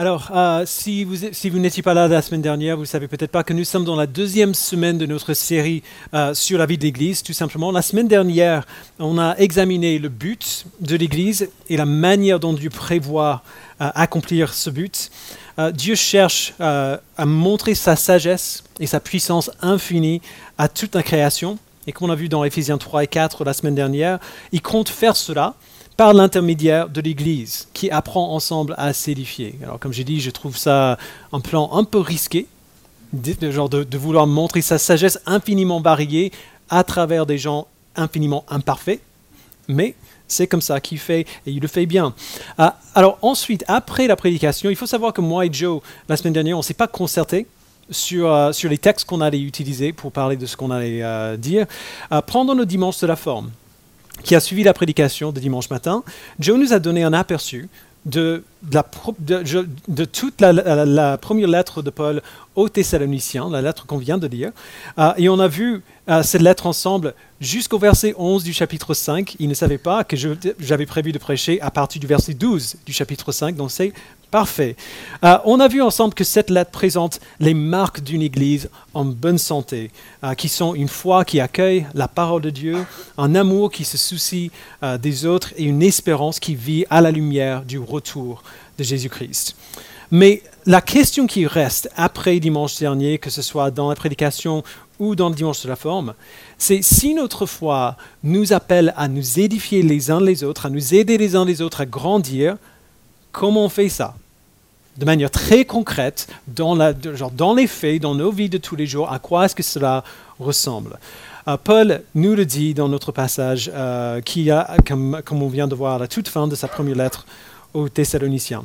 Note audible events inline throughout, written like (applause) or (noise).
Alors, euh, si vous, n'étiez pas là la semaine dernière, vous ne savez peut-être pas que nous sommes dans la deuxième semaine de notre série euh, sur la vie de l'Église, tout simplement. La semaine dernière, on a examiné le but de l'Église et la manière dont Dieu prévoit euh, accomplir ce but. Dieu cherche à montrer sa sagesse et sa puissance infinie à toute la création. Et comme on a vu dans Éphésiens 3 et 4 la semaine dernière, il compte faire cela par l'intermédiaire de l'Église, qui apprend ensemble à s'édifier. Alors, comme j'ai dit, je trouve ça un plan un peu risqué, de, genre de, vouloir montrer sa sagesse infiniment variée à travers des gens infiniment imparfaits, mais c'est comme ça qu'il fait et il le fait bien. Ah, alors ensuite, après la prédication, il faut savoir que moi et Joe, la semaine dernière, on ne s'est pas concerté sur, euh, sur les textes qu'on allait utiliser pour parler de ce qu'on allait euh, dire. Euh, pendant le dimanche de la forme, qui a suivi la prédication de dimanche matin, Joe nous a donné un aperçu de, toute la, première lettre de Paul aux Thessaloniciens, la lettre qu'on vient de lire. Euh, et on a vu euh, cette lettre ensemble jusqu'au verset 11 du chapitre 5. Il ne savait pas que j'avais prévu de prêcher à partir du verset 12 du chapitre 5, donc c'est Parfait. Euh, on a vu ensemble que cette lettre présente les marques d'une Église en bonne santé, euh, qui sont une foi qui accueille la parole de Dieu, un amour qui se soucie euh, des autres et une espérance qui vit à la lumière du retour de Jésus-Christ. Mais la question qui reste après dimanche dernier, que ce soit dans la prédication ou dans le dimanche de la forme, c'est si notre foi nous appelle à nous édifier les uns les autres, à nous aider les uns les autres à grandir, comment on fait ça? De manière très concrète, dans, la, genre dans les faits, dans nos vies de tous les jours, à quoi est-ce que cela ressemble euh, Paul nous le dit dans notre passage, euh, qui a, comme, on vient de voir à la toute fin de sa première lettre aux Thessaloniciens.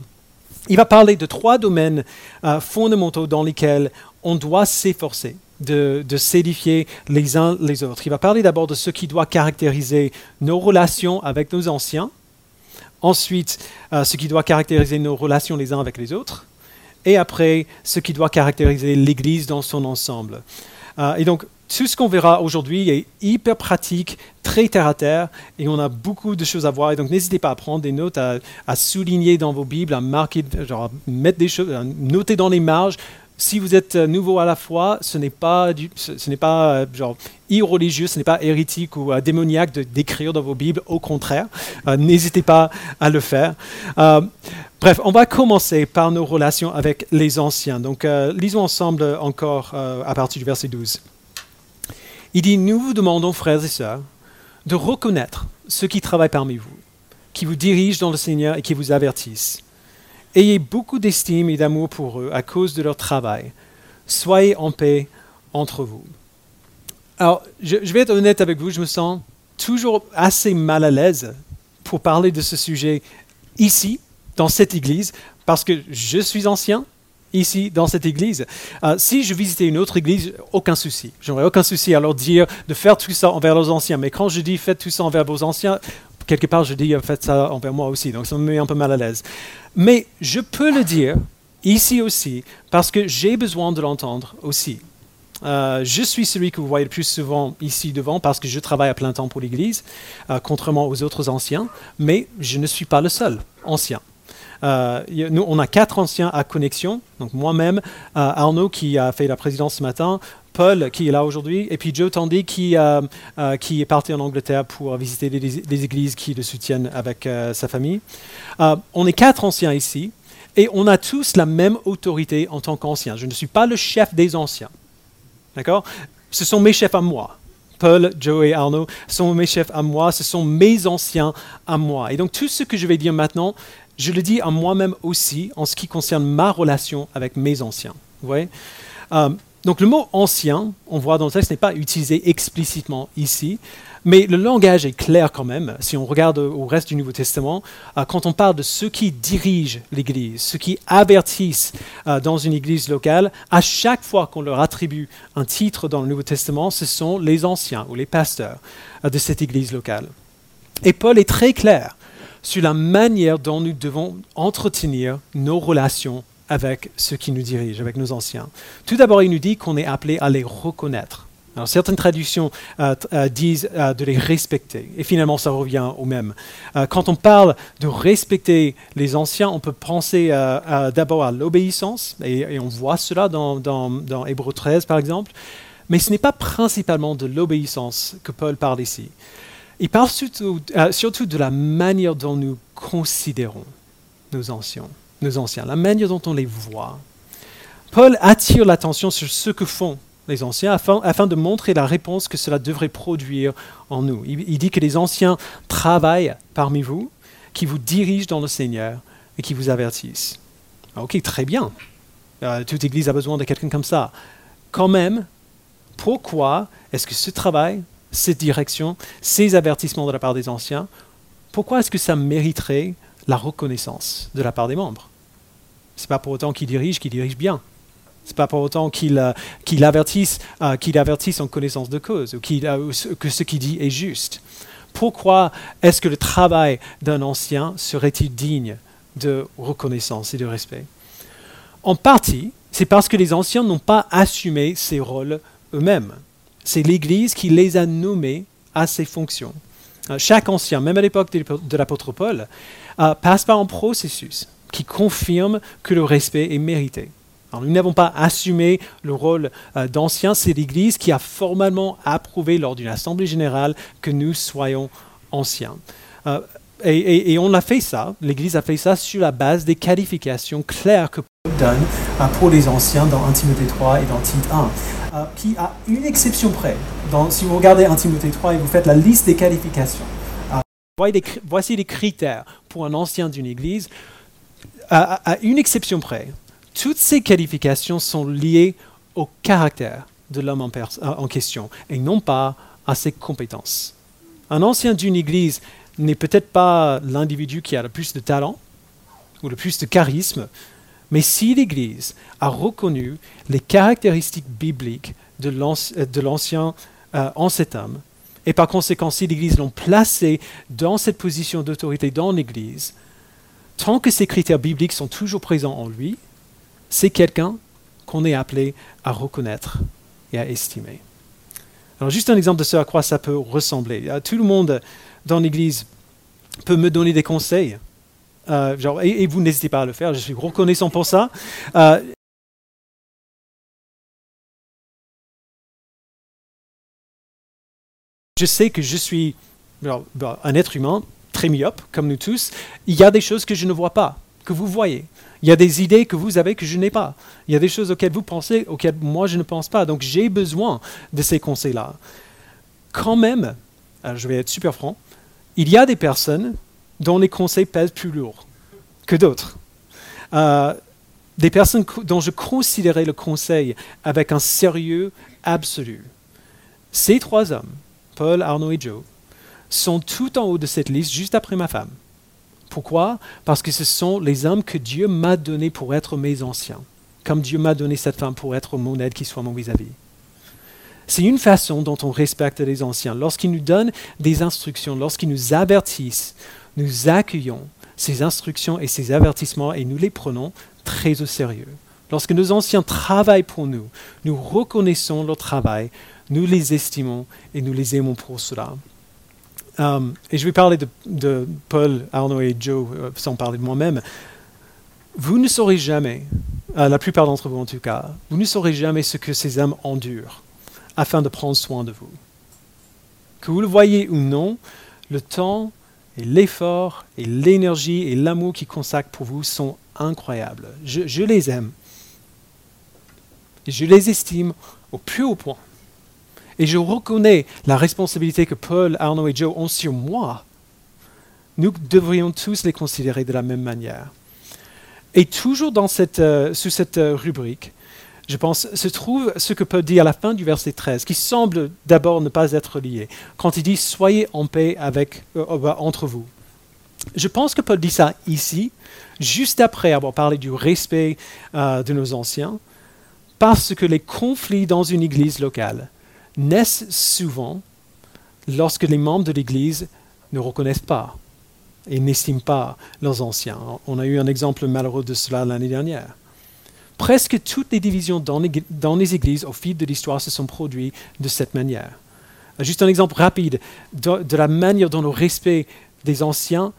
Il va parler de trois domaines euh, fondamentaux dans lesquels on doit s'efforcer de, de s'édifier les uns les autres. Il va parler d'abord de ce qui doit caractériser nos relations avec nos anciens, Ensuite, euh, ce qui doit caractériser nos relations les uns avec les autres. Et après, ce qui doit caractériser l'Église dans son ensemble. Euh, et donc, tout ce qu'on verra aujourd'hui est hyper pratique, très terre à terre, et on a beaucoup de choses à voir. Et donc, n'hésitez pas à prendre des notes, à, souligner dans vos Bibles, à marquer, genre, mettre des choses, à noter dans les marges si vous êtes euh, nouveau à la foi, ce n'est pas, ce, n'est pas euh, genre irreligieux, ce n'est pas hérétique ou euh, démoniaque de d'écrire dans vos Bibles. Au contraire, n'hésitez pas à le faire. bref, on va commencer par nos relations avec les anciens. Donc, lisons ensemble encore à partir du verset 12. Il dit Nous vous demandons, frères et sœurs, de reconnaître ceux qui travaillent parmi vous, qui vous dirigent dans le Seigneur et qui vous avertissent Ayez beaucoup d'estime et d'amour pour eux à cause de leur travail. Soyez en paix entre vous. Alors, je, vais être honnête avec vous, je me sens toujours assez mal à l'aise pour parler de ce sujet ici, dans cette église, parce que je suis ancien ici, dans cette église. Euh, si je visitais une autre église, aucun souci. J'aurais aucun souci à leur dire de faire tout ça envers leurs anciens. Mais quand je dis faites tout ça envers vos anciens, quelque part, je dis faites ça envers moi aussi. Donc ça me met un peu mal à l'aise. Mais je peux le dire ici aussi parce que j'ai besoin de l'entendre aussi. Euh, je suis celui que vous voyez le plus souvent ici devant parce que je travaille à plein temps pour l'Église, euh, contrairement aux autres anciens, mais je ne suis pas le seul ancien. Euh, nous, on a quatre anciens à connexion, donc moi-même, Arnaud qui a fait la présidence ce matin, Paul qui est là aujourd'hui, et puis Joe Tandy qui, qui est parti en Angleterre pour visiter les, églises qui le soutiennent avec sa famille. on est quatre anciens ici, et on a tous la même autorité en tant qu'anciens. Je ne suis pas le chef des anciens. D'accord? Ce sont mes chefs à moi. Paul, Joe et Arnaud sont mes chefs à moi, ce sont mes anciens à moi. Et donc tout ce que je vais dire maintenant, je le dis à moi-même aussi en ce qui concerne ma relation avec mes anciens. Euh, donc le mot ancien, on voit dans le texte, n'est pas utilisé explicitement ici, mais le langage est clair quand même, si on regarde au reste du Nouveau Testament, euh, quand on parle de ceux qui dirigent l'Église, ceux qui avertissent euh, dans une Église locale, à chaque fois qu'on leur attribue un titre dans le Nouveau Testament, ce sont les anciens ou les pasteurs de cette Église locale. Et Paul est très clair sur la manière dont nous devons entretenir nos relations avec ceux qui nous dirigent, avec nos anciens. Tout d'abord, il nous dit qu'on est appelé à les reconnaître Alors, certaines traductions euh, euh, disent euh, de les respecter, et finalement ça revient au même. quand on parle de respecter les anciens, on peut penser d'abord à l'obéissance, et, on voit cela dans, dans, Hébreu 13 par exemple, mais ce n'est pas principalement de l'obéissance que Paul parle ici. Il parle surtout, surtout de la manière dont nous considérons nos anciens, nos anciens, la manière dont on les voit. Paul attire l'attention sur ce que font les anciens, afin, de montrer la réponse que cela devrait produire en nous. Il, dit que les anciens travaillent parmi vous, qui vous dirigent dans le Seigneur et qui vous avertissent. Ok, très bien. Euh, toute Église a besoin de quelqu'un comme ça. Quand même, pourquoi est-ce que ce travail, cette direction, ces avertissements de la part des anciens, pourquoi est-ce que ça mériterait la reconnaissance de la part des membres? Ce n'est pas pour autant qu'ils dirigent, qu'ils dirigent bien. Ce n'est pas pour autant qu'il euh, avertisse, euh, en connaissance de cause ou euh, que ce qu'il dit est juste. Pourquoi est-ce que le travail d'un ancien serait-il digne de reconnaissance et de respect? En partie, c'est parce que les anciens n'ont pas assumé ces rôles eux-mêmes. C'est l'Église qui les a nommés à ces fonctions. Chaque ancien, même à l'époque de l'apôtre Paul, passe par un processus qui confirme que le respect est mérité nous n'avons pas assumé le rôle euh, d'ancien, c'est l'Église qui a formellement approuvé lors d'une assemblée générale que nous soyons anciens. Euh, et, on a fait ça, l'Église a fait ça sur la base des qualifications claires que Paul donne euh, pour les anciens dans 1 Timothée 3 et dans Tite 1, qui a une exception près. si vous regardez 1 Timothée 3 et vous faites la liste des qualifications, voici les critères pour un ancien d'une Église, à une exception près toutes ces qualifications sont liées au caractère de l'homme en, en, question et non pas à ses compétences. Un ancien d'une église n'est peut-être pas l'individu qui a le plus de talent ou le plus de charisme, mais si l'Église a reconnu les caractéristiques bibliques de l'ancien euh, en cet homme, et par conséquent si l'Église l'ont placé dans cette position d'autorité dans l'Église, tant que ces critères bibliques sont toujours présents en lui, c'est quelqu'un qu'on est appelé à reconnaître et à estimer. Alors juste un exemple de ce à quoi ça peut ressembler. Euh, tout le monde dans l'Église peut me donner des conseils, euh, et, vous n'hésitez pas à le faire, je suis reconnaissant pour ça. Euh, je sais que je suis un être humain très myope, comme nous tous. Il y a des choses que je ne vois pas, que vous voyez. Il y a des idées que vous avez que je n'ai pas. Il y a des choses auxquelles vous pensez, auxquelles moi je ne pense pas. Donc j'ai besoin de ces conseils-là. Quand même, je vais être super franc, il y a des personnes dont les conseils pèsent plus lourd que d'autres. Euh, des personnes dont je considérais le conseil avec un sérieux absolu. Ces trois hommes, Paul, Arnaud et Joe, sont tout en haut de cette liste, juste après ma femme. Pourquoi? Parce que ce sont les hommes que Dieu m'a donnés pour être mes anciens, comme Dieu m'a donné cette femme pour être mon aide qui soit mon vis-à-vis. C'est une façon dont on respecte les anciens. Lorsqu'ils nous donnent des instructions, lorsqu'ils nous avertissent, nous accueillons ces instructions et ces avertissements et nous les prenons très au sérieux. Lorsque nos anciens travaillent pour nous, nous reconnaissons leur travail, nous les estimons et nous les aimons pour cela. Um, et je vais parler de, Paul, Arnaud et Joe euh, sans parler de moi-même. Vous ne saurez jamais, la plupart d'entre vous en tout cas, vous ne saurez jamais ce que ces hommes endurent afin de prendre soin de vous. Que vous le voyez ou non, le temps et l'effort et l'énergie et l'amour qu'ils consacrent pour vous sont incroyables. je les aime. Et je les estime au plus haut point. Et je reconnais la responsabilité que Paul, Arnaud et Joe ont sur moi. Nous devrions tous les considérer de la même manière. Et toujours dans cette, euh, sous cette euh, rubrique, je pense, se trouve ce que Paul dit à la fin du verset 13, qui semble d'abord ne pas être lié, quand il dit Soyez en paix avec, euh, entre vous. Je pense que Paul dit ça ici, juste après avoir parlé du respect de nos anciens, parce que les conflits dans une église locale naissent souvent lorsque les membres de l'Église ne reconnaissent pas et n'estiment pas leurs anciens. On a eu un exemple malheureux de cela l'année dernière. Presque toutes les divisions dans les, églises au fil de l'histoire se sont produites de cette manière. Juste un exemple rapide de, la manière dont le respect des anciens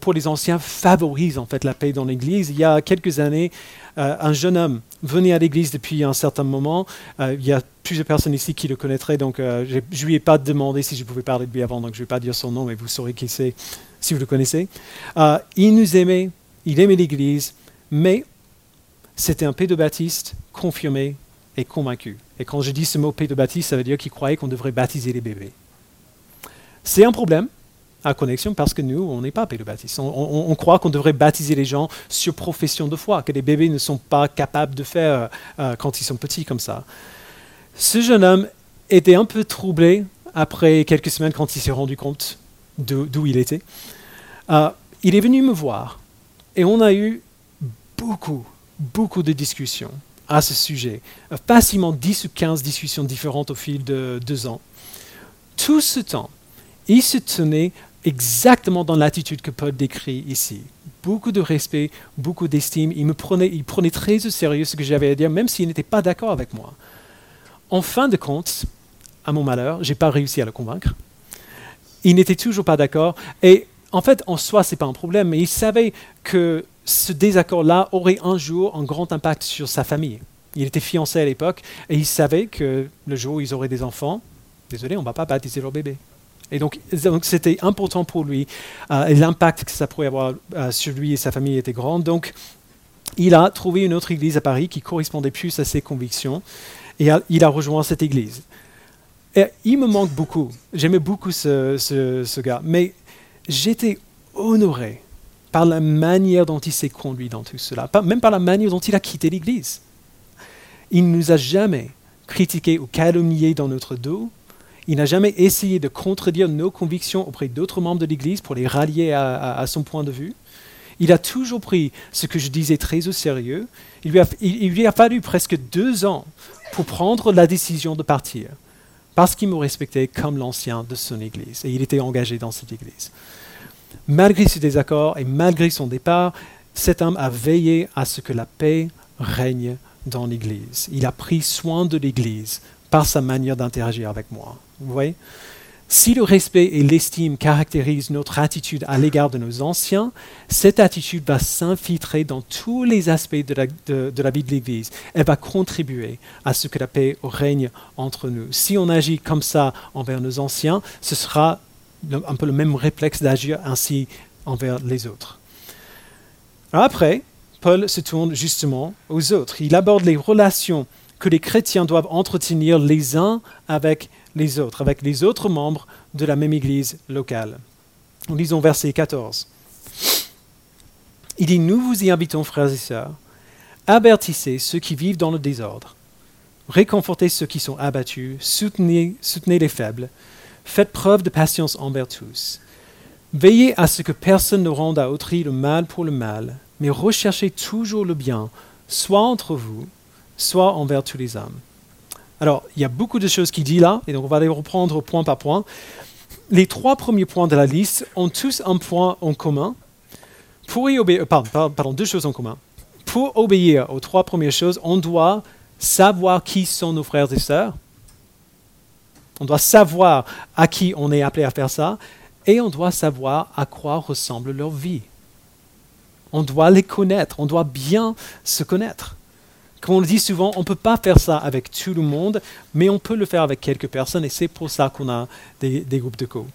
pour les anciens favorise en fait la paix dans l'Église. Il y a quelques années, euh, un jeune homme venait à l'Église depuis un certain moment. Euh, il y a plusieurs personnes ici qui le connaîtraient, donc euh, je ne lui ai pas demandé si je pouvais parler de lui avant, donc je ne vais pas dire son nom, mais vous saurez qui c'est si vous le connaissez. il nous aimait, il aimait l'Église, mais c'était un pédobaptiste confirmé et convaincu. Et quand je dis ce mot pédobaptiste, ça veut dire qu'il croyait qu'on devrait baptiser les bébés. C'est un problème à connexion parce que nous, on n'est pas pédobaptistes. On, croit qu'on devrait baptiser les gens sur profession de foi, que les bébés ne sont pas capables de faire euh, quand ils sont petits comme ça. Ce jeune homme était un peu troublé après quelques semaines quand il s'est rendu compte d'où il était. Euh, il est venu me voir et on a eu beaucoup, beaucoup de discussions à ce sujet, facilement 10 ou 15 discussions différentes au fil de deux ans. Tout ce temps, il se tenait exactement dans l'attitude que Paul décrit ici. Beaucoup de respect, beaucoup d'estime. Il me prenait, il prenait très au sérieux ce que j'avais à dire, même s'il n'était pas d'accord avec moi. En fin de compte, à mon malheur, je n'ai pas réussi à le convaincre. Il n'était toujours pas d'accord. Et en fait, en soi, ce n'est pas un problème, mais il savait que ce désaccord-là aurait un jour un grand impact sur sa famille. Il était fiancé à l'époque et il savait que le jour où ils auraient des enfants, désolé, on ne va pas baptiser leur bébé. Et donc, c'était important pour lui. Euh, et l'impact que ça pourrait avoir euh, sur lui et sa famille était grand. Donc, il a trouvé une autre église à Paris qui correspondait plus à ses convictions. Et il a rejoint cette église. Et il me manque beaucoup. J'aimais beaucoup ce, ce gars. Mais j'étais honoré par la manière dont il s'est conduit dans tout cela, même par la manière dont il a quitté l'Église. Il ne nous a jamais critiqué ou calomnié dans notre dos. Il n'a jamais essayé de contredire nos convictions auprès d'autres membres de l'Église pour les rallier à, son point de vue. Il a toujours pris ce que je disais très au sérieux. Il lui, a, il lui a fallu presque deux ans pour prendre la décision de partir, parce qu'il me respectait comme l'ancien de son Église, et il était engagé dans cette Église. Malgré ce désaccord et malgré son départ, cet homme a veillé à ce que la paix règne dans l'Église. Il a pris soin de l'Église par sa manière d'interagir avec moi. Vous voyez? Si le respect et l'estime caractérisent notre attitude à l'égard de nos anciens, cette attitude va s'infiltrer dans tous les aspects de la, de la vie de l'Église. Elle va contribuer à ce que la paix règne entre nous. Si on agit comme ça envers nos anciens, ce sera un peu le même réflexe d'agir ainsi envers les autres. après, Paul se tourne justement aux autres. Il aborde les relations que les chrétiens doivent entretenir les uns avec les autres, avec les autres membres de la même Église locale. Lisons verset 14. Il dit, nous vous y invitons, frères et sœurs, avertissez ceux qui vivent dans le désordre, réconfortez ceux qui sont abattus, soutenez, soutenez les faibles, Faites preuve de patience envers tous. Veillez à ce que personne ne rende à autrui le mal pour le mal, mais recherchez toujours le bien, soit entre vous, soit envers tous les hommes. Alors, il y a beaucoup de choses qui dit là, et donc on va les reprendre point par point. Les trois premiers points de la liste ont tous un point en commun. Pour pardon, pardon, deux choses en commun. Pour obéir aux trois premières choses, on doit savoir qui sont nos frères et sœurs, on doit savoir à qui on est appelé à faire ça et on doit savoir à quoi ressemble leur vie. On doit les connaître, on doit bien se connaître. Comme on le dit souvent, on ne peut pas faire ça avec tout le monde, mais on peut le faire avec quelques personnes et c'est pour ça qu'on a des, groupes de co.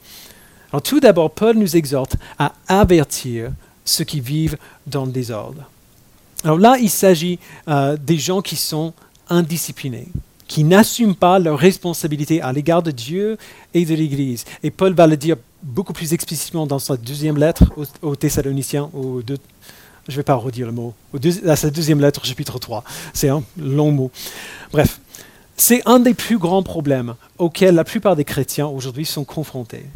Alors tout d'abord, Paul nous exhorte à avertir ceux qui vivent dans le désordre. Alors là, il s'agit euh, des gens qui sont indisciplinés qui n'assument pas leur responsabilité à l'égard de Dieu et de l'Église. Et Paul va le dire beaucoup plus explicitement dans sa deuxième lettre aux, Thessaloniciens, je ne vais pas redire le mot, à sa deuxième lettre, chapitre 3. C'est un long mot. Bref, c'est un des plus grands problèmes auxquels la plupart des chrétiens aujourd'hui sont confrontés.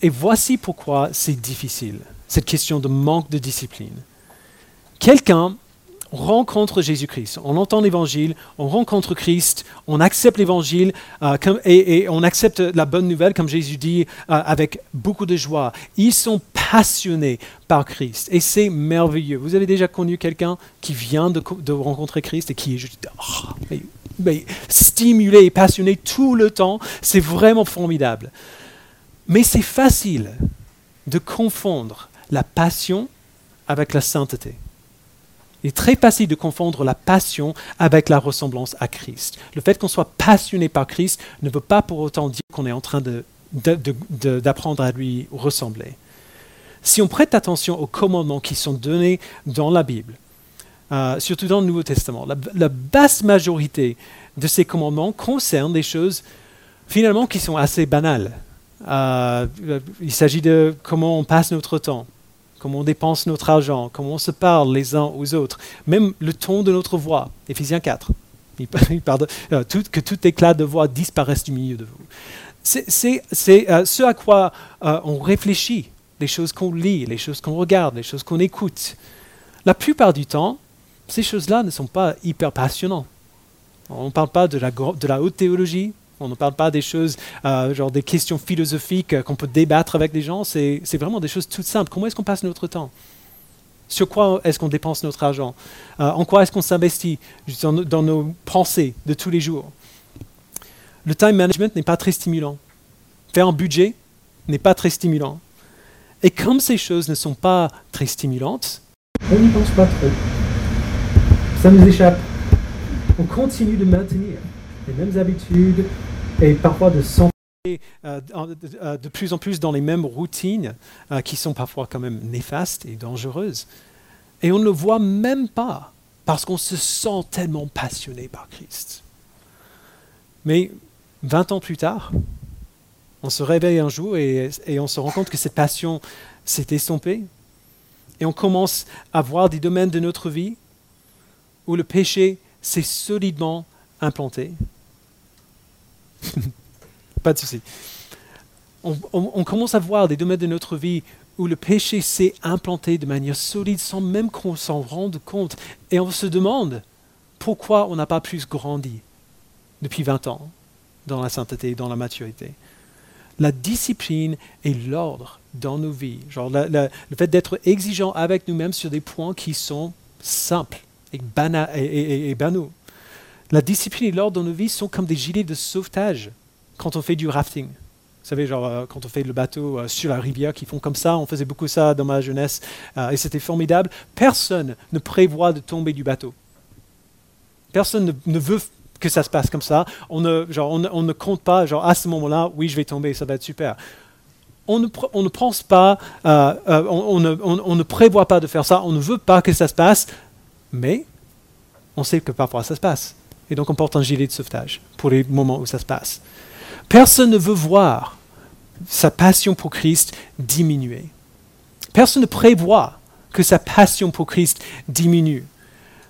Et voici pourquoi c'est difficile, cette question de manque de discipline. Quelqu'un on rencontre Jésus-Christ, on entend l'évangile, on rencontre Christ, on accepte l'évangile euh, et, on accepte la bonne nouvelle, comme Jésus dit, euh, avec beaucoup de joie. Ils sont passionné par Christ. Et c'est merveilleux. Vous avez déjà connu quelqu'un qui vient de, rencontrer Christ et qui est oh, stimulé et passionné tout le temps. C'est vraiment formidable. Mais c'est facile de confondre la passion avec la sainteté. Il est très facile de confondre la passion avec la ressemblance à Christ. Le fait qu'on soit passionné par Christ ne veut pas pour autant dire qu'on est en train d'apprendre à lui ressembler. Si on prête attention aux commandements qui sont donnés dans la Bible, euh, surtout dans le Nouveau Testament, la, la, basse majorité de ces commandements concernent des choses finalement qui sont assez banales. Euh, il s'agit de comment on passe notre temps, comment on dépense notre argent, comment on se parle les uns aux autres, même le ton de notre voix. Éphésiens 4. (laughs) Il, parle euh, que tout éclat de voix disparaisse du milieu de vous. C'est euh, ce à quoi on réfléchit, les choses qu'on lit, les choses qu'on regarde, les choses qu'on écoute. La plupart du temps, ces choses-là ne sont pas hyper passionnantes. On ne parle pas de la, de la haute théologie, on ne parle pas des choses, euh, genre des questions philosophiques euh, qu'on peut débattre avec les gens. C'est vraiment des choses toutes simples. Comment est-ce qu'on passe notre temps? Sur quoi est-ce qu'on dépense notre argent? Euh, En quoi est-ce qu'on s'investit dans, dans, nos pensées de tous les jours? Le time management n'est pas très stimulant. Faire un budget n'est pas très stimulant. Et comme ces choses ne sont pas très stimulantes, on n'y pense pas trop. Ça nous échappe. On continue de maintenir les mêmes habitudes, et parfois de s'enfermer euh, euh, de plus en plus dans les mêmes routines euh, qui sont parfois quand même néfastes et dangereuses. Et on ne le voit même pas parce qu'on se sent tellement passionné par Christ. Mais 20 ans plus tard, on se réveille un jour et, et on se rend compte que cette passion s'est estompée. Et on commence à voir des domaines de notre vie où le péché s'est solidement implanté (laughs) Pas de souci. On, commence à voir des domaines de notre vie où le péché s'est implanté de manière solide sans même qu'on s'en rende compte. Et on se demande pourquoi on n'a pas plus grandi depuis 20 ans dans la sainteté, dans la maturité. La discipline et l'ordre dans nos vies, genre le fait d'être exigeant avec nous-mêmes sur des points qui sont simples et, et, et banaux. La discipline et l'ordre dans nos vies sont comme des gilets de sauvetage quand on fait du rafting. Vous savez, genre euh, quand on fait le bateau euh, sur la rivière, qui font comme ça, on faisait beaucoup ça dans ma jeunesse, euh, et c'était formidable. Personne ne prévoit de tomber du bateau. Personne ne, veut que ça se passe comme ça. On ne, genre, on, ne compte pas, genre à ce moment-là, oui, je vais tomber, ça va être super. On ne, on ne pense pas, on, ne, on ne prévoit pas de faire ça, on ne veut pas que ça se passe, mais on sait que parfois ça se passe. Et donc on porte un gilet de sauvetage pour les moments où ça se passe. Personne ne veut voir sa passion pour Christ diminuer. Personne ne prévoit que sa passion pour Christ diminue.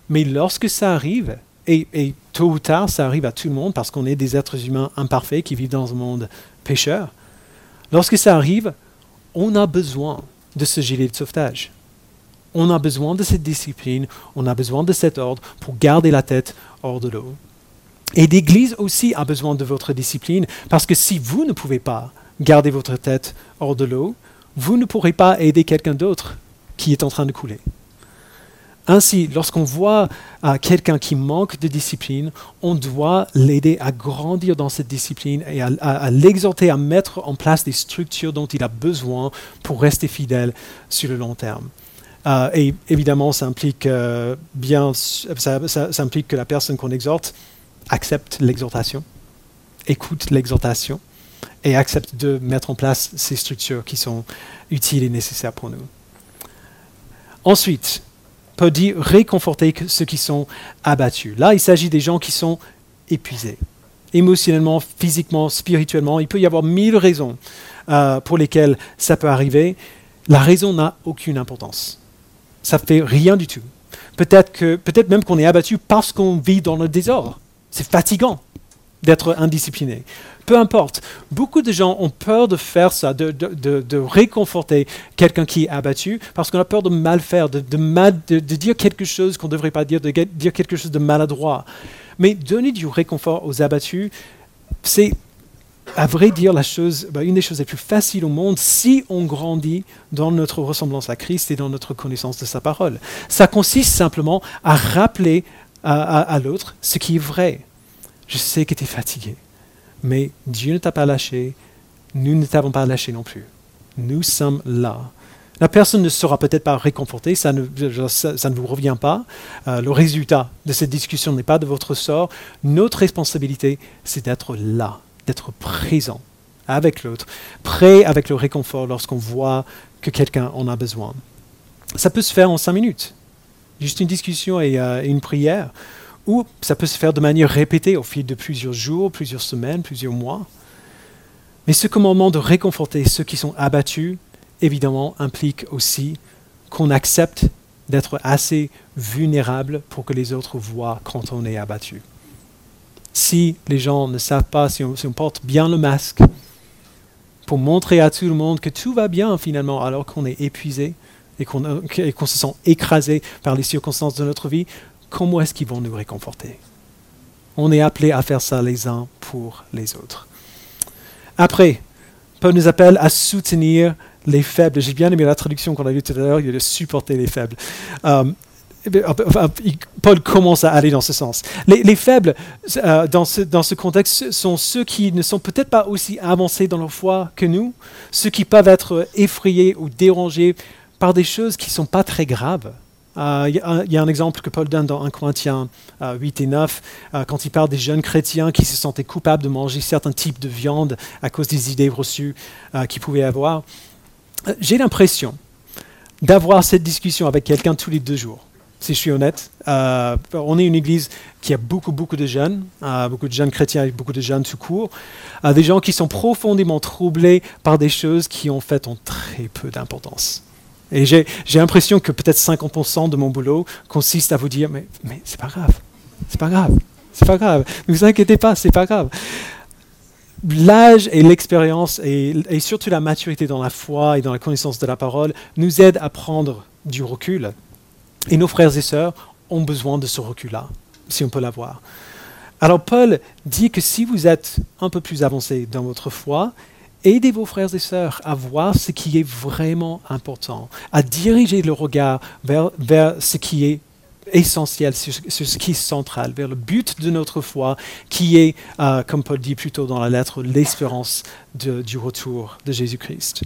Mais lorsque ça arrive, et, et tôt ou tard ça arrive à tout le monde parce qu'on est des êtres humains imparfaits qui vivent dans un monde pécheur, lorsque ça arrive, on a besoin de ce gilet de sauvetage. On a besoin de cette discipline, on a besoin de cet ordre pour garder la tête hors de l'eau. Et l'Église aussi a besoin de votre discipline, parce que si vous ne pouvez pas garder votre tête hors de l'eau, vous ne pourrez pas aider quelqu'un d'autre qui est en train de couler. Ainsi, lorsqu'on voit euh, quelqu'un qui manque de discipline, on doit l'aider à grandir dans cette discipline et à l'exhorter à mettre en place des structures dont il a besoin pour rester fidèle sur le long terme. Euh, et évidemment, ça implique, euh, ça, implique que la personne qu'on exhorte accepte l'exhortation, écoute l'exhortation et accepte de mettre en place ces structures qui sont utiles et nécessaires pour nous. Ensuite, peut dire réconforter ceux qui sont abattus. Là, il s'agit des gens qui sont épuisés, émotionnellement, physiquement, spirituellement. Il peut y avoir mille raisons euh, pour lesquelles ça peut arriver. La raison n'a aucune importance ça fait rien du tout. Peut-être peut-être même qu'on est abattu parce qu'on vit dans le désordre. C'est fatigant d'être indiscipliné. Peu importe. Beaucoup de gens ont peur de faire ça, de, de, réconforter quelqu'un qui est abattu, parce qu'on a peur de mal faire, de, de dire quelque chose qu'on ne devrait pas dire, de dire quelque chose de maladroit. Mais donner du réconfort aux abattus, c'est à vrai dire, la chose, bah, une des choses les plus faciles au monde si on grandit dans notre ressemblance à Christ et dans notre connaissance de sa parole. Ça consiste simplement à rappeler à, l'autre ce qui est vrai. Je sais que tu es fatigué, mais Dieu ne t'a pas lâché, nous ne t'avons pas lâché non plus. Nous sommes là. La personne ne sera peut-être pas réconfortée, ça ne, vous revient pas. Euh, le résultat de cette discussion n'est pas de votre sort. Notre responsabilité, c'est d'être là, d'être présent avec l'autre, prêt avec le réconfort lorsqu'on voit que quelqu'un en a besoin. Ça peut se faire en cinq minutes, juste une discussion et, euh, une prière, ou ça peut se faire de manière répétée au fil de plusieurs jours, plusieurs semaines, plusieurs mois. Mais ce commandement de réconforter ceux qui sont abattus, évidemment, implique aussi qu'on accepte d'être assez vulnérable pour que les autres voient quand on est abattu si les gens ne savent pas, si on, porte bien le masque, pour montrer à tout le monde que tout va bien finalement, alors qu'on est épuisé et qu'on se sent écrasé par les circonstances de notre vie, comment est-ce qu'ils vont nous réconforter? On est appelé à faire ça les uns pour les autres. Après, Paul nous appelle à soutenir les faibles. J'ai bien aimé la traduction qu'on a vue tout à l'heure, il y a de supporter les faibles. Euh, eh Paul commence à aller dans ce sens. Les, faibles, euh, dans, ce, dans, ce, contexte, sont ceux qui ne sont peut-être pas aussi avancés dans leur foi que nous, ceux qui peuvent être effrayés ou dérangés par des choses qui ne sont pas très graves. Euh, il y, a un exemple que Paul donne dans 1 Corinthiens 8 et 9, euh, quand il parle des jeunes chrétiens qui se sentaient coupables de manger certains types de viande à cause des idées reçues qu'ils pouvaient avoir. J'ai l'impression d'avoir cette discussion avec quelqu'un tous les deux jours si je suis honnête. Euh, on est une église qui a beaucoup, beaucoup de jeunes, euh, beaucoup de jeunes chrétiens et beaucoup de jeunes tout court, euh, des gens qui sont profondément troublés par des choses qui en fait ont très peu d'importance. Et j'ai l'impression que peut-être 50% de mon boulot consiste à vous dire, mais, c'est pas grave, c'est pas grave, c'est pas grave, ne vous inquiétez pas, c'est pas grave. L'âge et l'expérience et surtout la maturité dans la foi et dans la connaissance de la parole nous aident à prendre du recul et nos frères et sœurs ont besoin de ce recul-là, si on peut l'avoir. Alors Paul dit que si vous êtes un peu plus avancé dans votre foi, aidez vos frères et sœurs à voir ce qui est vraiment important, à diriger le regard vers, ce qui est essentiel, sur, ce qui est central, vers le but de notre foi, qui est, euh, comme Paul dit plus tôt dans la lettre, l'espérance du retour de Jésus-Christ.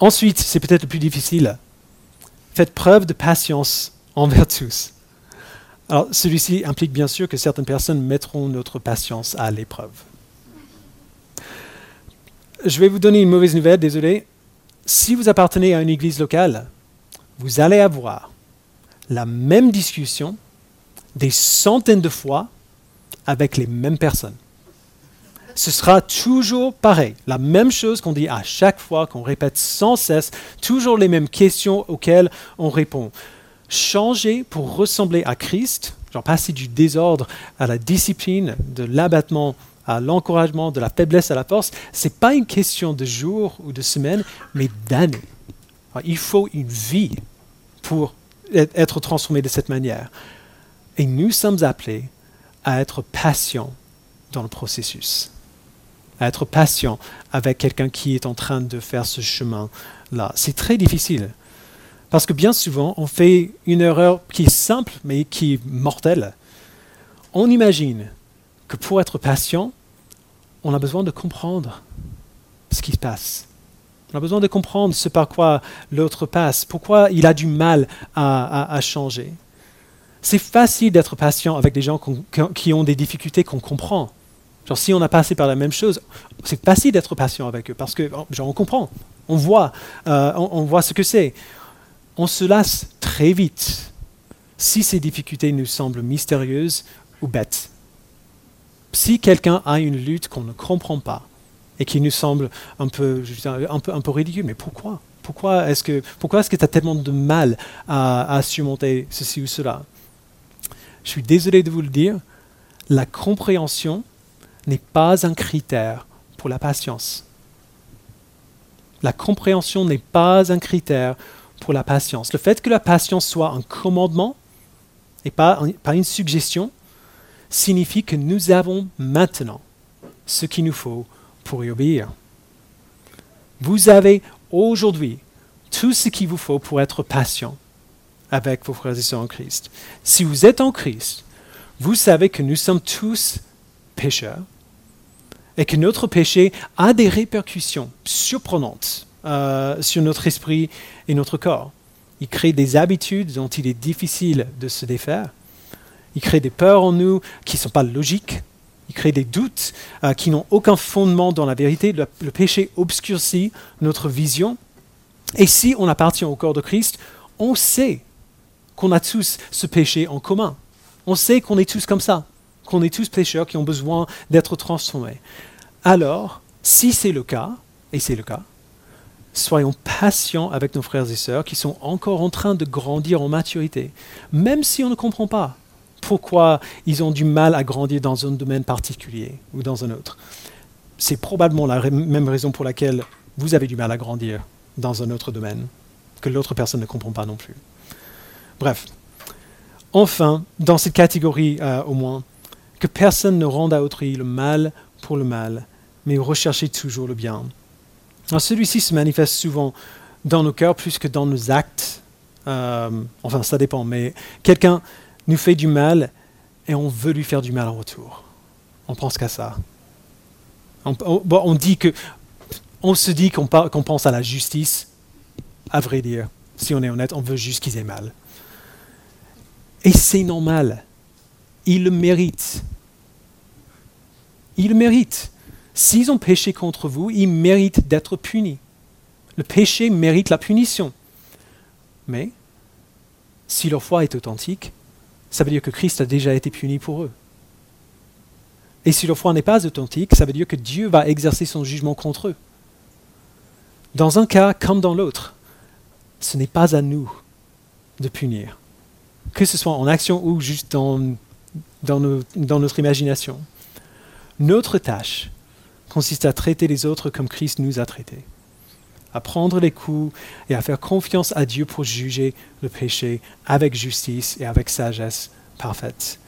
Ensuite, c'est peut-être le plus difficile, Faites preuve de patience envers (laughs) tous. Alors, celui-ci implique bien sûr que certaines personnes mettront notre patience à l'épreuve. Je vais vous donner une mauvaise nouvelle, désolé. Si vous appartenez à une église locale, vous allez avoir la même discussion des centaines de fois avec les mêmes personnes ce sera toujours pareil. La même chose qu'on dit à chaque fois, qu'on répète sans cesse, toujours les mêmes questions auxquelles on répond. Changer pour ressembler à Christ, passer du désordre à la discipline, de l'abattement à l'encouragement, de la faiblesse à la force, ce n'est pas une question de jours ou de semaines, mais d'années. Il faut une vie pour être transformé de cette manière. Et nous sommes appelés à être patients dans le processus à être patient avec quelqu'un qui est en train de faire ce chemin-là. C'est très difficile. Parce que bien souvent, on fait une erreur qui est simple, mais qui est mortelle. On imagine que pour être patient, on a besoin de comprendre ce qui se passe. On a besoin de comprendre ce par quoi l'autre passe, pourquoi il a du mal à, changer. C'est facile d'être patient avec des gens qui ont des difficultés qu'on comprend. Si on a passé par la même chose, c'est facile d'être patient avec eux parce que, genre, on comprend, on voit, euh, on, voit ce que c'est. On se lasse très vite si ces difficultés nous semblent mystérieuses ou bêtes. Si quelqu'un a une lutte qu'on ne comprend pas et qui nous semble un peu, un peu, un peu ridicule, mais pourquoi? Pourquoi est-ce que pourquoi que tu as tellement de mal à surmonter ceci ou cela? Je suis désolé de vous le dire, la compréhension n'est pas un critère pour la patience. La compréhension n'est pas un critère pour la patience. Le fait que la patience soit un commandement et pas, une suggestion signifie que nous avons maintenant ce qu'il nous faut pour y obéir. Vous avez aujourd'hui tout ce qu'il vous faut pour être patient avec vos frères et sœurs en Christ. Si vous êtes en Christ, vous savez que nous sommes tous pécheurs et que notre péché a des répercussions surprenantes euh, sur notre esprit et notre corps. Il crée des habitudes dont il est difficile de se défaire. Il crée des peurs en nous qui ne sont pas logiques. Il crée des doutes euh, qui n'ont aucun fondement dans la vérité. Le, le péché obscurcit notre vision. Et si on appartient au corps de Christ, on sait qu'on a tous ce péché en commun. On sait qu'on est tous comme ça, qu'on est tous pécheurs qui ont besoin d'être transformés. Alors, si c'est le cas, et c'est le cas, soyons patients avec nos frères et sœurs qui sont encore en train de grandir en maturité, même si on ne comprend pas pourquoi ils ont du mal à grandir dans un domaine particulier ou dans un autre. C'est probablement la même raison pour laquelle vous avez du mal à grandir dans un autre domaine, que l'autre personne ne comprend pas non plus. Bref. Enfin, dans cette catégorie euh, au moins, que personne ne rende à autrui le mal pour le mal, mais recherchez toujours le bien. celui-ci se manifeste souvent dans nos cœurs plus que dans nos actes. Euh, enfin, ça dépend, mais quelqu'un nous fait du mal et on veut lui faire du mal en retour. On pense qu'à ça. On, dit que, on se dit qu'on pense à la justice. À vrai dire, si on est honnête, on veut juste qu'ils aient mal. Et c'est normal. Ils le méritent. Ils le méritent. S'ils ont péché contre vous, ils méritent d'être punis. Le péché mérite la punition. Mais si leur foi est authentique, ça veut dire que Christ a déjà été puni pour eux. Et si leur foi n'est pas authentique, ça veut dire que Dieu va exercer son jugement contre eux. Dans un cas comme dans l'autre, ce n'est pas à nous de punir que ce soit en action ou juste dans, dans, notre imagination. Notre tâche consiste à traiter les autres comme Christ nous a traités, à prendre les coups et à faire confiance à Dieu pour juger le péché avec justice et avec sagesse parfaite.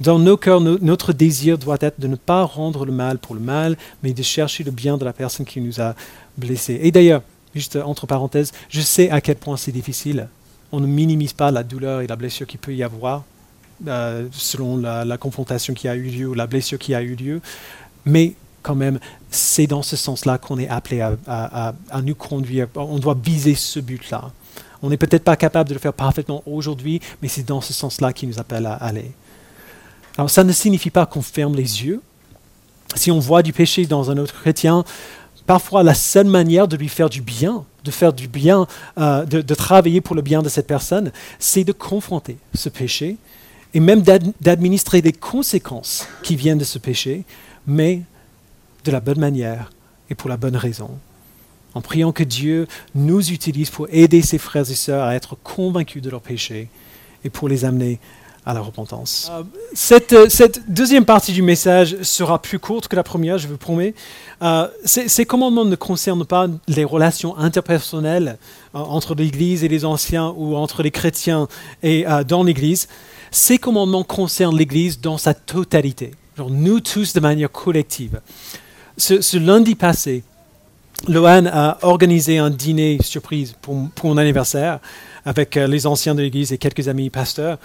Dans nos cœurs, notre désir doit être de ne pas rendre le mal pour le mal, mais de chercher le bien de la personne qui nous a blessés. Et d'ailleurs, juste entre parenthèses, je sais à quel point c'est difficile on ne minimise pas la douleur et la blessure qu'il peut y avoir euh, selon la, confrontation qui a eu lieu ou la blessure qui a eu lieu. Mais quand même, c'est dans ce sens-là qu'on est appelé à, nous conduire. On doit viser ce but-là. On n'est peut-être pas capable de le faire parfaitement aujourd'hui, mais c'est dans ce sens-là qu'il nous appelle à aller. Alors ça ne signifie pas qu'on ferme les yeux. Si on voit du péché dans un autre chrétien, parfois la seule manière de lui faire du bien, de faire du bien, euh, de, travailler pour le bien de cette personne, c'est de confronter ce péché et même d'administrer les conséquences qui viennent de ce péché, mais de la bonne manière et pour la bonne raison. En priant que Dieu nous utilise pour aider ses frères et sœurs à être convaincus de leur péché et pour les amener à la repentance. Euh, euh, cette, deuxième partie du message sera plus courte que la première, je vous promets. Euh, ces commandements ne concernent pas les relations interpersonnelles entre l'Église et les anciens ou entre les chrétiens et dans l'Église. Ces commandements concernent l'Église dans sa totalité, nous tous de manière collective. Ce, lundi passé, Lohan a organisé un dîner surprise pour, mon anniversaire avec les anciens de l'Église et quelques amis pasteurs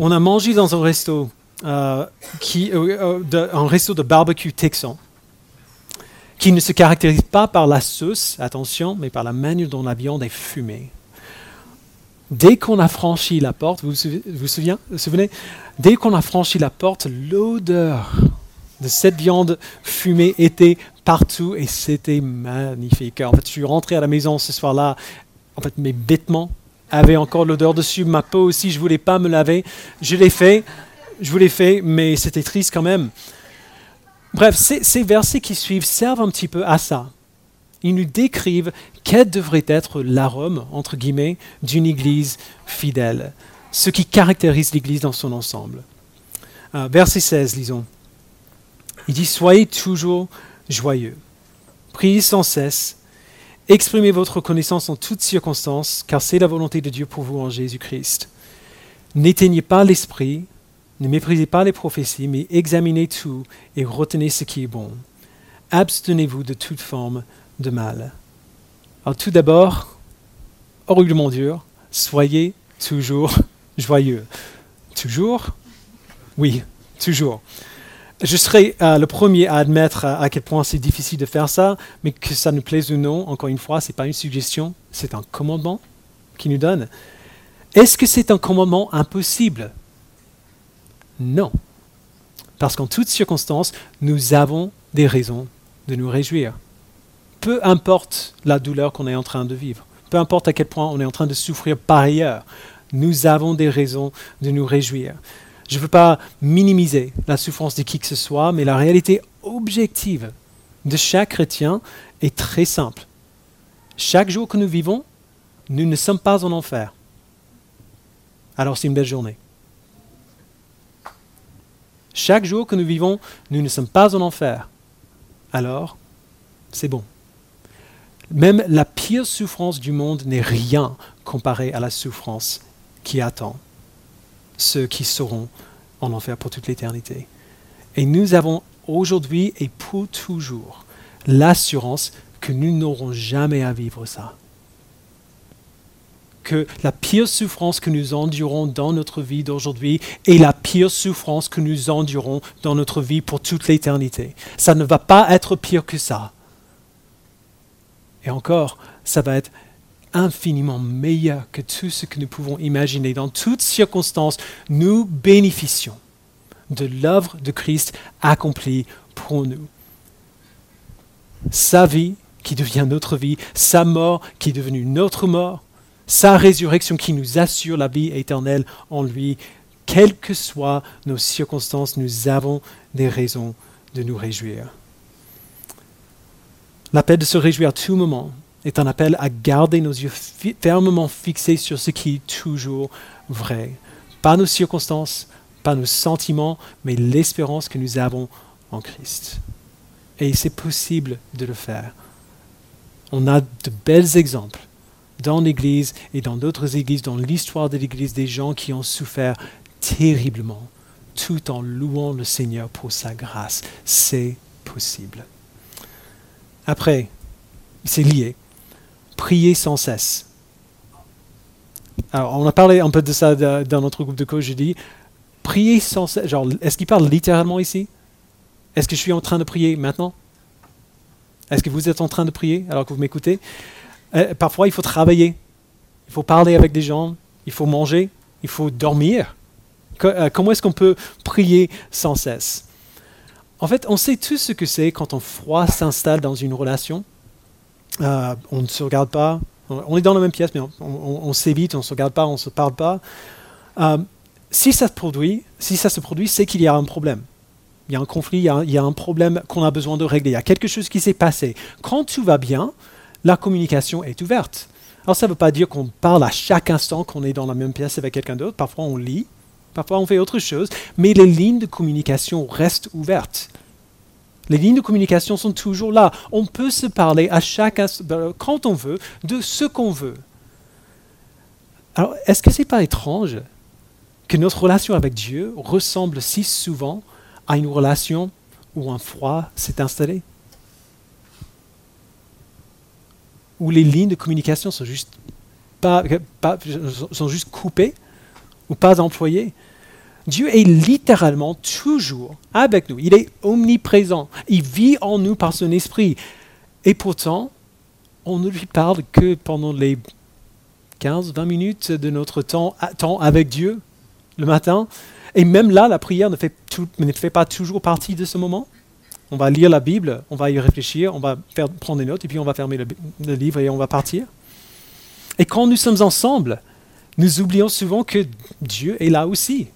on a mangé dans un resto, euh, qui, euh, euh, un resto de barbecue texan, qui ne se caractérise pas par la sauce, attention, mais par la manière dont la viande est fumée. Dès qu'on a franchi la porte, vous vous souvenez Dès qu'on a franchi la porte, l'odeur de cette viande fumée était partout et c'était magnifique. En fait, je suis rentré à la maison ce soir-là. En fait, mes vêtements avait encore l'odeur dessus. Ma peau aussi, je voulais pas me laver. Je l'ai fait, je vous l'ai fait, mais c'était triste quand même. Bref, ces, versets qui suivent servent un petit peu à ça. Ils nous décrivent quel devrait être l'arôme, entre guillemets, d'une Église fidèle, ce qui caractérise l'Église dans son ensemble. Euh, verset 16, lisons. Il dit, Soyez toujours joyeux, priez sans cesse, Exprimez votre reconnaissance en toutes circonstances, car c'est la volonté de Dieu pour vous en Jésus-Christ. N'éteignez pas l'esprit, Ne méprisez pas les prophéties, mais examinez tout et retenez ce qui est bon. Abstenez-vous de toute forme de mal. Alors tout d'abord, horriblement dur, soyez toujours joyeux. Toujours? Oui, toujours. Je serai euh, le premier à admettre à, quel point c'est difficile de faire ça, mais que ça nous plaise ou non, encore une fois, ce n'est pas une suggestion, c'est un commandement qui nous donne. Est-ce que c'est un commandement impossible? Non. Parce qu'en toutes circonstances, nous avons des raisons de nous réjouir. Peu importe la douleur qu'on est en train de vivre, peu importe à quel point on est en train de souffrir par ailleurs, nous avons des raisons de nous réjouir. Je ne veux pas minimiser la souffrance de qui que ce soit, mais la réalité objective de chaque chrétien est très simple. Chaque jour que nous vivons, nous ne sommes pas en enfer. Alors c'est une belle journée. Chaque jour que nous vivons, nous ne sommes pas en enfer. Alors, c'est bon. Même la pire souffrance du monde n'est rien comparé à la souffrance qui attend ceux qui seront en enfer pour toute l'éternité. Et nous avons aujourd'hui et pour toujours l'assurance que nous n'aurons jamais à vivre ça. Que la pire souffrance que nous endurons dans notre vie d'aujourd'hui est la pire souffrance que nous endurons dans notre vie pour toute l'éternité. Ça ne va pas être pire que ça. Et encore, ça va être infiniment meilleur que tout ce que nous pouvons imaginer. Dans toutes circonstances, nous bénéficions de l'œuvre de Christ accomplie pour nous. Sa vie qui devient notre vie, sa mort qui est devenue notre mort, sa résurrection qui nous assure la vie éternelle en lui. Quelles que soient nos circonstances, nous avons des raisons de nous réjouir. L'appel de se réjouir à tout moment est un appel à garder nos yeux fermement fixés sur ce qui est toujours vrai. Pas nos circonstances, pas nos sentiments, mais l'espérance que nous avons en Christ. Et c'est possible de le faire. On a de bels exemples dans l'Église et dans d'autres églises, dans l'histoire de l'Église, des gens qui ont souffert terriblement, tout en louant le Seigneur pour sa grâce. C'est possible. Après, c'est lié. Prier sans cesse. Alors, on a parlé un peu de ça dans notre groupe de coach. Je dis, prier sans cesse. Genre, est-ce qu'il parle littéralement ici? Est-ce que je suis en train de prier maintenant? Est-ce que vous êtes en train de prier alors que vous m'écoutez? Euh, Parfois, il faut travailler. Il faut parler avec des gens. Il faut manger. Il faut dormir. Euh, comment est-ce qu'on peut prier sans cesse? En fait, on sait tous ce que c'est quand un froid s'installe dans une relation. Euh, on ne se regarde pas. On est dans la même pièce, mais on, s'évite, on ne se regarde pas, on ne se parle pas si ça se produit, si ça se produit, c'est qu'il y a un problème. Il y a un conflit, il y a, un problème qu'on a besoin de régler. Il y a quelque chose qui s'est passé. Quand tout va bien, la communication est ouverte. Alors ça ne veut pas dire qu'on parle à chaque instant qu'on est dans la même pièce avec quelqu'un d'autre. Parfois on lit, parfois on fait autre chose, mais les lignes de communication restent ouvertes. Les lignes de communication sont toujours là. On peut se parler à chaque ben, quand on veut, de ce qu'on veut. Alors, est-ce que ce n'est pas étrange que notre relation avec Dieu ressemble si souvent à une relation où un froid s'est installé? Où les lignes de communication sont juste, pas, sont juste coupées ou pas employées? Dieu est littéralement toujours avec nous. Il est omniprésent. Il vit en nous par son esprit. Et pourtant, on ne lui parle que pendant les 15-20 minutes de notre temps, avec Dieu le matin. Et même là, la prière ne fait, pas toujours partie de ce moment. On va lire la Bible, on va y réfléchir, on va prendre des notes, et puis on va fermer le, livre et on va partir. Et quand nous sommes ensemble, nous oublions souvent que Dieu est là aussi.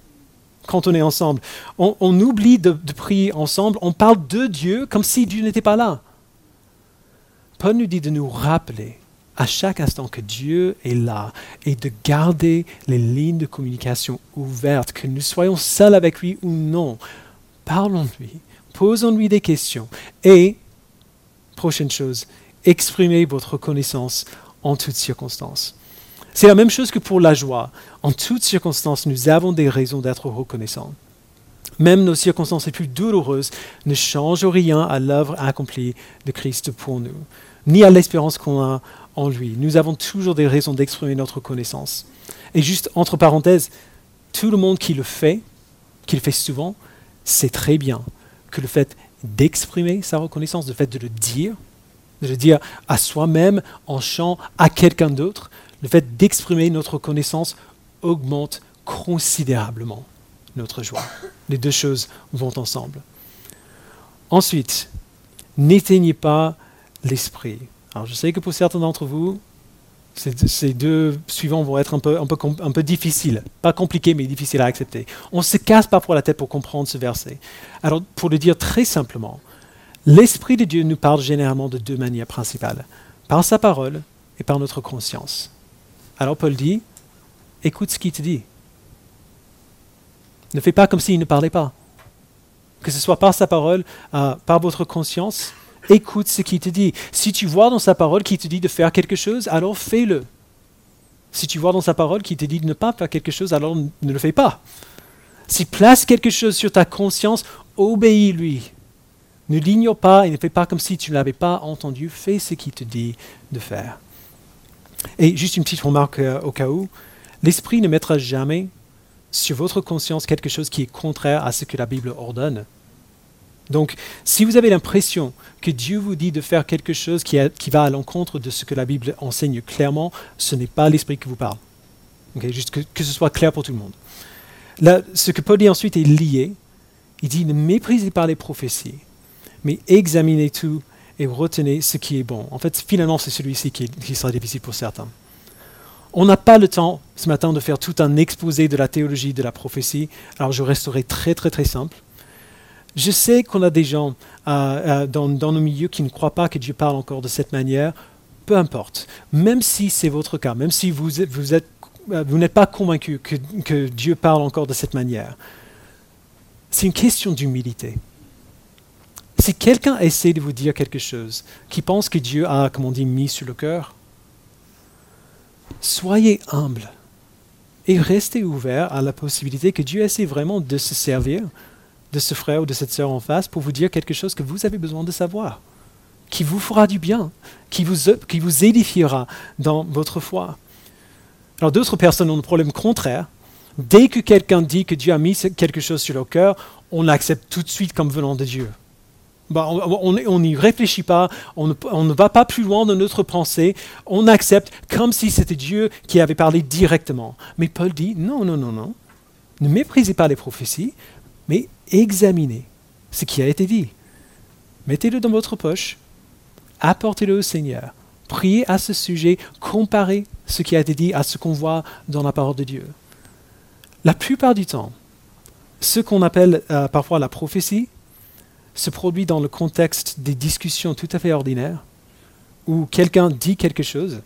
Quand on est ensemble, on, oublie de, prier ensemble, on parle de Dieu comme si Dieu n'était pas là. Paul nous dit de nous rappeler à chaque instant que Dieu est là et de garder les lignes de communication ouvertes, que nous soyons seuls avec lui ou non. Parlons-lui, posons-lui des questions et, prochaine chose, exprimez votre reconnaissance en toutes circonstances. C'est la même chose que pour la joie. En toutes circonstances, nous avons des raisons d'être reconnaissants. même nos circonstances les plus douloureuses, ne changent rien à l'œuvre accomplie de Christ pour nous, ni à l'espérance qu'on a en lui. Nous avons toujours des raisons d'exprimer notre connaissance. Et juste entre parenthèses, tout le monde qui le fait, qui le fait souvent, sait très bien que le fait d'exprimer sa reconnaissance, le fait de le dire, de le dire à soi-même, en chant, à quelqu'un d'autre, le fait d'exprimer notre connaissance augmente considérablement notre joie. Les deux choses vont ensemble. Ensuite, n'éteignez pas l'esprit. Alors je sais que pour certains d'entre vous, ces, deux suivants vont être un peu, un, peu, un peu difficiles. Pas compliqués, mais difficiles à accepter. On se casse parfois la tête pour comprendre ce verset. Alors pour le dire très simplement, l'Esprit de Dieu nous parle généralement de deux manières principales. Par sa parole et par notre conscience. Alors Paul dit, écoute ce qu'il te dit. Ne fais pas comme s'il ne parlait pas. Que ce soit par sa parole, euh, par votre conscience, écoute ce qu'il te dit. Si tu vois dans sa parole qu'il te dit de faire quelque chose, alors fais-le. Si tu vois dans sa parole qu'il te dit de ne pas faire quelque chose, alors ne le fais pas. S'il place quelque chose sur ta conscience, obéis-lui. Ne l'ignore pas et ne fais pas comme si tu ne l'avais pas entendu. Fais ce qu'il te dit de faire. Et juste une petite remarque euh, au cas où, l'Esprit ne mettra jamais sur votre conscience quelque chose qui est contraire à ce que la Bible ordonne. Donc, si vous avez l'impression que Dieu vous dit de faire quelque chose qui, va à l'encontre de ce que la Bible enseigne clairement, ce n'est pas l'Esprit qui vous parle. juste que, ce soit clair pour tout le monde. Là, ce que Paul dit ensuite est lié. Il dit, ne méprisez pas les prophéties, mais examinez tout et retenez ce qui est bon. En fait, finalement, c'est celui-ci qui, sera difficile pour certains. On n'a pas le temps ce matin de faire tout un exposé de la théologie de la prophétie, alors je resterai très très très simple. Je sais qu'on a des gens euh, euh, dans, nos milieux qui ne croient pas que Dieu parle encore de cette manière. Peu importe. Même si c'est votre cas, même si vous, euh, n'êtes pas convaincu que Dieu parle encore de cette manière, c'est une question d'humilité. Si quelqu'un essaie de vous dire quelque chose qui pense que Dieu a, comme on dit, mis sur le cœur, soyez humble et restez ouvert à la possibilité que Dieu essaie vraiment de se servir de ce frère ou de cette sœur en face pour vous dire quelque chose que vous avez besoin de savoir, qui vous fera du bien, qui vous, qui vous édifiera dans votre foi. Alors d'autres personnes ont le problème contraire. Dès que quelqu'un dit que Dieu a mis quelque chose sur leur cœur, on l'accepte tout de suite comme venant de Dieu. Bah, on n'y réfléchit pas, on ne, va pas plus loin dans notre pensée, on accepte comme si c'était Dieu qui avait parlé directement. Mais Paul dit, non, non, non, non, ne méprisez pas les prophéties, mais examinez ce qui a été dit. Mettez-le dans votre poche, apportez-le au Seigneur, priez à ce sujet, comparez ce qui a été dit à ce qu'on voit dans la parole de Dieu. La plupart du temps, ce qu'on appelle euh, parfois la prophétie se produit dans le contexte des discussions tout à fait ordinaires, où quelqu'un dit quelque chose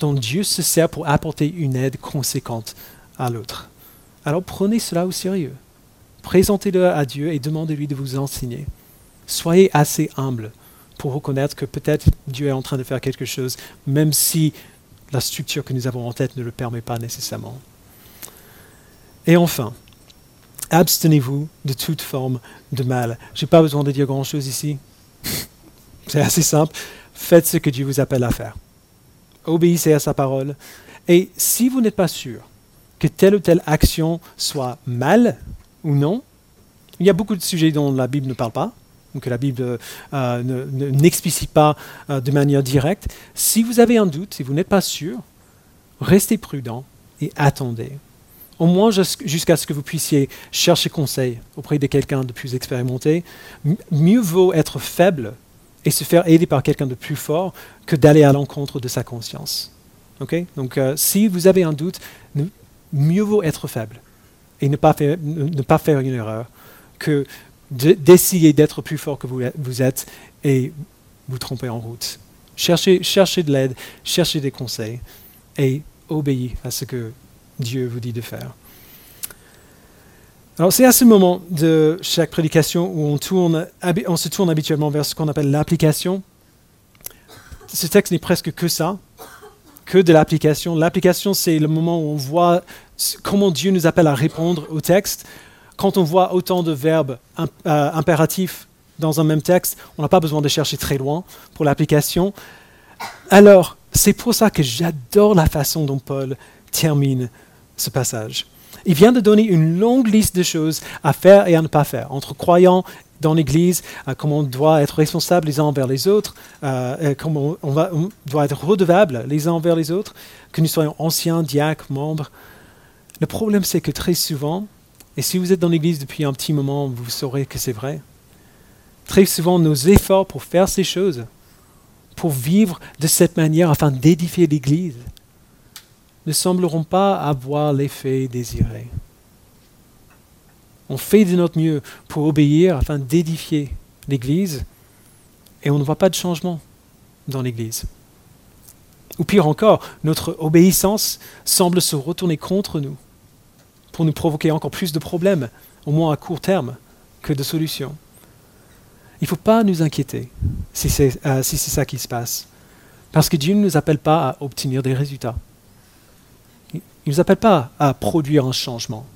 dont Dieu se sert pour apporter une aide conséquente à l'autre. Alors prenez cela au sérieux. Présentez-le à Dieu et demandez-lui de vous enseigner. Soyez assez humble pour reconnaître que peut-être Dieu est en train de faire quelque chose, même si la structure que nous avons en tête ne le permet pas nécessairement. Et enfin, abstenez-vous de toute forme de mal. Je n'ai pas besoin de dire grand-chose ici. (laughs) C'est assez simple. Faites ce que Dieu vous appelle à faire. Obéissez à sa parole. Et si vous n'êtes pas sûr que telle ou telle action soit mal, ou non. Il y a beaucoup de sujets dont la Bible ne parle pas, que la Bible euh, n'explicite pas euh, de manière directe. Si vous avez un doute, si vous n'êtes pas sûr, restez prudent et attendez. Au moins jusqu'à ce que vous puissiez chercher conseil auprès de quelqu'un de plus expérimenté. mieux vaut être faible et se faire aider par quelqu'un de plus fort que d'aller à l'encontre de sa conscience. Donc euh, si vous avez un doute, mieux vaut être faible et ne pas faire, ne pas faire une erreur que d'essayer d'être plus fort que vous, vous, êtes et vous tromper en route. Cherchez, cherchez de l'aide, cherchez des conseils et obéissez à ce que Dieu vous dit de faire. Alors c'est à ce moment de chaque prédication où on, tourne, on se tourne habituellement vers ce qu'on appelle l'application. Ce texte n'est presque que ça, que de l'application. L'application, c'est le moment où on voit comment Dieu nous appelle à répondre au texte, quand on voit autant de verbes euh, impératifs dans un même texte, on n'a pas besoin de chercher très loin pour l'application. Alors, c'est pour ça que j'adore la façon dont Paul termine ce passage. Il vient de donner une longue liste de choses à faire et à ne pas faire entre croyants dans l'Église, euh, comment on doit être responsable les uns envers les autres, euh, comment on, on, doit être redevable les uns envers les autres, que nous soyons anciens, diacres, membres. Le problème, c'est que très souvent, et si vous êtes dans l'Église depuis un petit moment, vous saurez que c'est vrai. Très souvent, nos efforts pour faire ces choses, pour vivre de cette manière afin d'édifier l'Église, ne sembleront pas avoir l'effet désiré. On fait de notre mieux pour obéir afin d'édifier l'Église et on ne voit pas de changement dans l'Église. Ou pire encore, notre obéissance semble se retourner contre nous pour nous provoquer encore plus de problèmes, au moins à court terme, que de solutions. Il ne faut pas nous inquiéter si c'est euh, si ça qui se passe, parce que Dieu ne nous appelle pas à obtenir des résultats. Il ne nous appelle pas à produire un changement.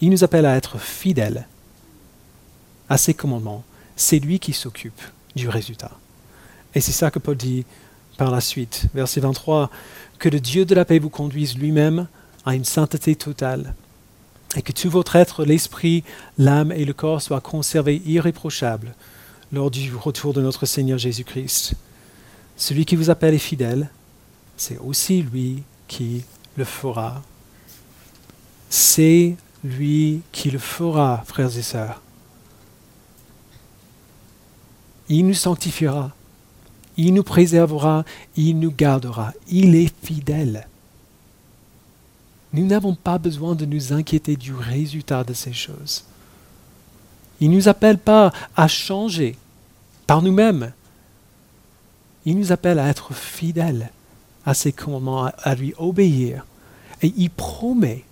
Il nous appelle à être fidèles à ses commandements. C'est lui qui s'occupe du résultat. Et c'est ça que Paul dit par la suite, verset 23, que le Dieu de la paix vous conduise lui-même à une sainteté totale, et que tout votre être, l'esprit, l'âme et le corps soient conservés irréprochables lors du retour de notre Seigneur Jésus-Christ. Celui qui vous appelle est fidèle, c'est aussi lui qui le fera. C'est lui qui le fera, frères et sœurs. Il nous sanctifiera, il nous préservera, il nous gardera. Il est fidèle. Nous n'avons pas besoin de nous inquiéter du résultat de ces choses. Il ne nous appelle pas à changer par nous-mêmes. Il nous appelle à être fidèles à ses commandements, à lui obéir. Et il promet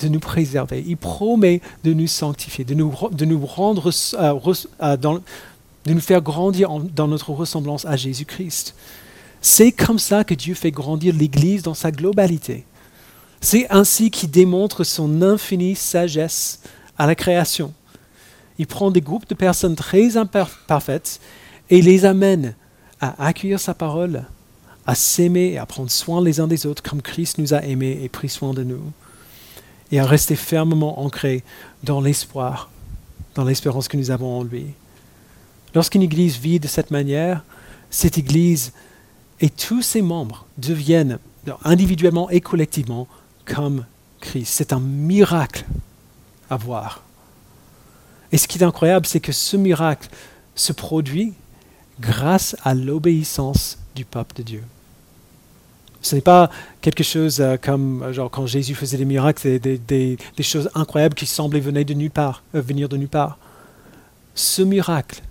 de nous préserver. Il promet de nous sanctifier, de nous, de nous rendre, euh, euh, de nous faire grandir dans notre ressemblance à Jésus-Christ. C'est comme ça que Dieu fait grandir l'Église dans sa globalité. C'est ainsi qu'il démontre son infinie sagesse à la création. Il prend des groupes de personnes très imparfaites et les amène à accueillir sa parole, à s'aimer et à prendre soin les uns des autres comme Christ nous a aimés et pris soin de nous, et à rester fermement ancrés dans l'espoir, dans l'espérance que nous avons en lui. Lorsqu'une Église vit de cette manière, cette Église et tous ses membres deviennent individuellement et collectivement comme Christ. C'est un miracle à voir. Et ce qui est incroyable, c'est que ce miracle se produit grâce à l'obéissance du peuple de Dieu. Ce n'est pas quelque chose euh, comme genre quand Jésus faisait des miracles, des choses incroyables qui semblaient venir de nulle part, euh, venir de nulle part. Ce miracle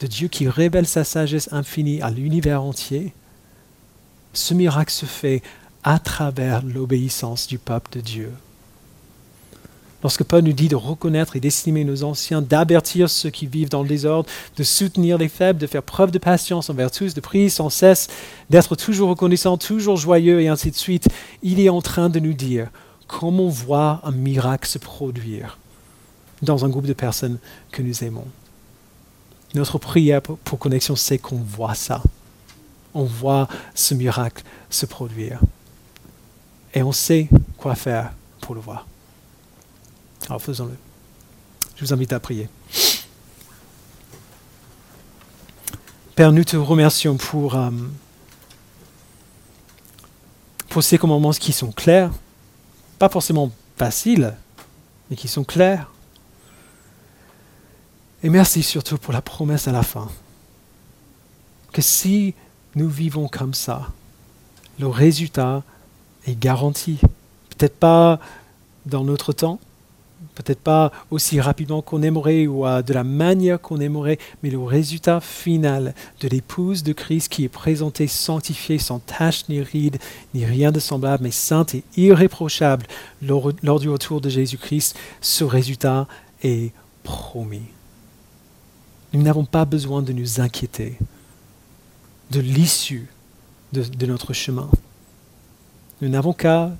de Dieu qui révèle sa sagesse infinie à l'univers entier, ce miracle se fait à travers l'obéissance du peuple de Dieu. Lorsque Paul nous dit de reconnaître et d'estimer nos anciens, d'avertir ceux qui vivent dans le désordre, de soutenir les faibles, de faire preuve de patience envers tous, de prier sans cesse, d'être toujours reconnaissant, toujours joyeux et ainsi de suite, il est en train de nous dire comment voir un miracle se produire dans un groupe de personnes que nous aimons. Notre prière pour Connexion, c'est qu'on voit ça. On voit ce miracle se produire et on sait quoi faire pour le voir. Alors faisons-le. Je vous invite à prier. Père, nous te remercions pour, euh, pour ces commandements qui sont clairs, pas forcément faciles, mais qui sont clairs. Et merci surtout pour la promesse à la fin, que si nous vivons comme ça, le résultat est garanti. Peut-être pas dans notre temps, peut-être pas aussi rapidement qu'on aimerait ou de la manière qu'on aimerait, mais le résultat final de l'épouse de Christ qui est présentée sanctifiée, sans tache ni ride, ni rien de semblable, mais sainte et irréprochable lors du retour de Jésus-Christ, ce résultat est promis. Nous n'avons pas besoin de nous inquiéter de l'issue de notre chemin. Nous n'avons qu'à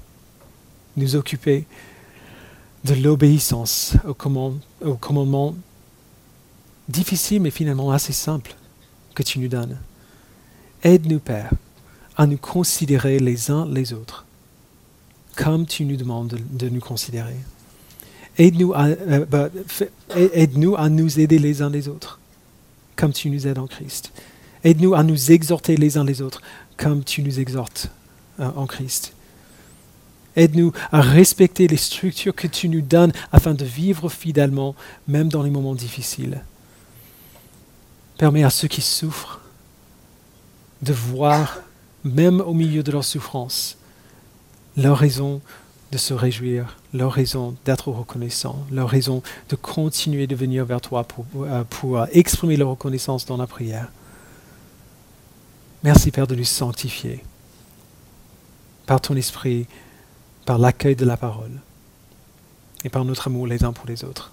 nous occuper de l'obéissance au, commandement difficile mais finalement assez simple que tu nous donnes. Aide-nous, Père, à nous considérer les uns les autres comme tu nous demandes de, nous considérer. Aide-nous à, euh, bah, aide-nous à nous aider les uns les autres comme tu nous aides en Christ. Aide-nous à nous exhorter les uns les autres comme tu nous exhortes euh, en Christ. Aide-nous à respecter les structures que tu nous donnes afin de vivre fidèlement, même dans les moments difficiles. Permets à ceux qui souffrent de voir, même au milieu de leur souffrance, leur raison de se réjouir, leur raison d'être reconnaissant, leur raison de continuer de venir vers toi pour, euh, euh, exprimer leur reconnaissance dans la prière. Merci Père de nous sanctifier par ton esprit, par l'accueil de la parole et par notre amour les uns pour les autres.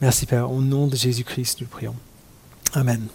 Merci Père, au nom de Jésus-Christ, nous prions. Amen.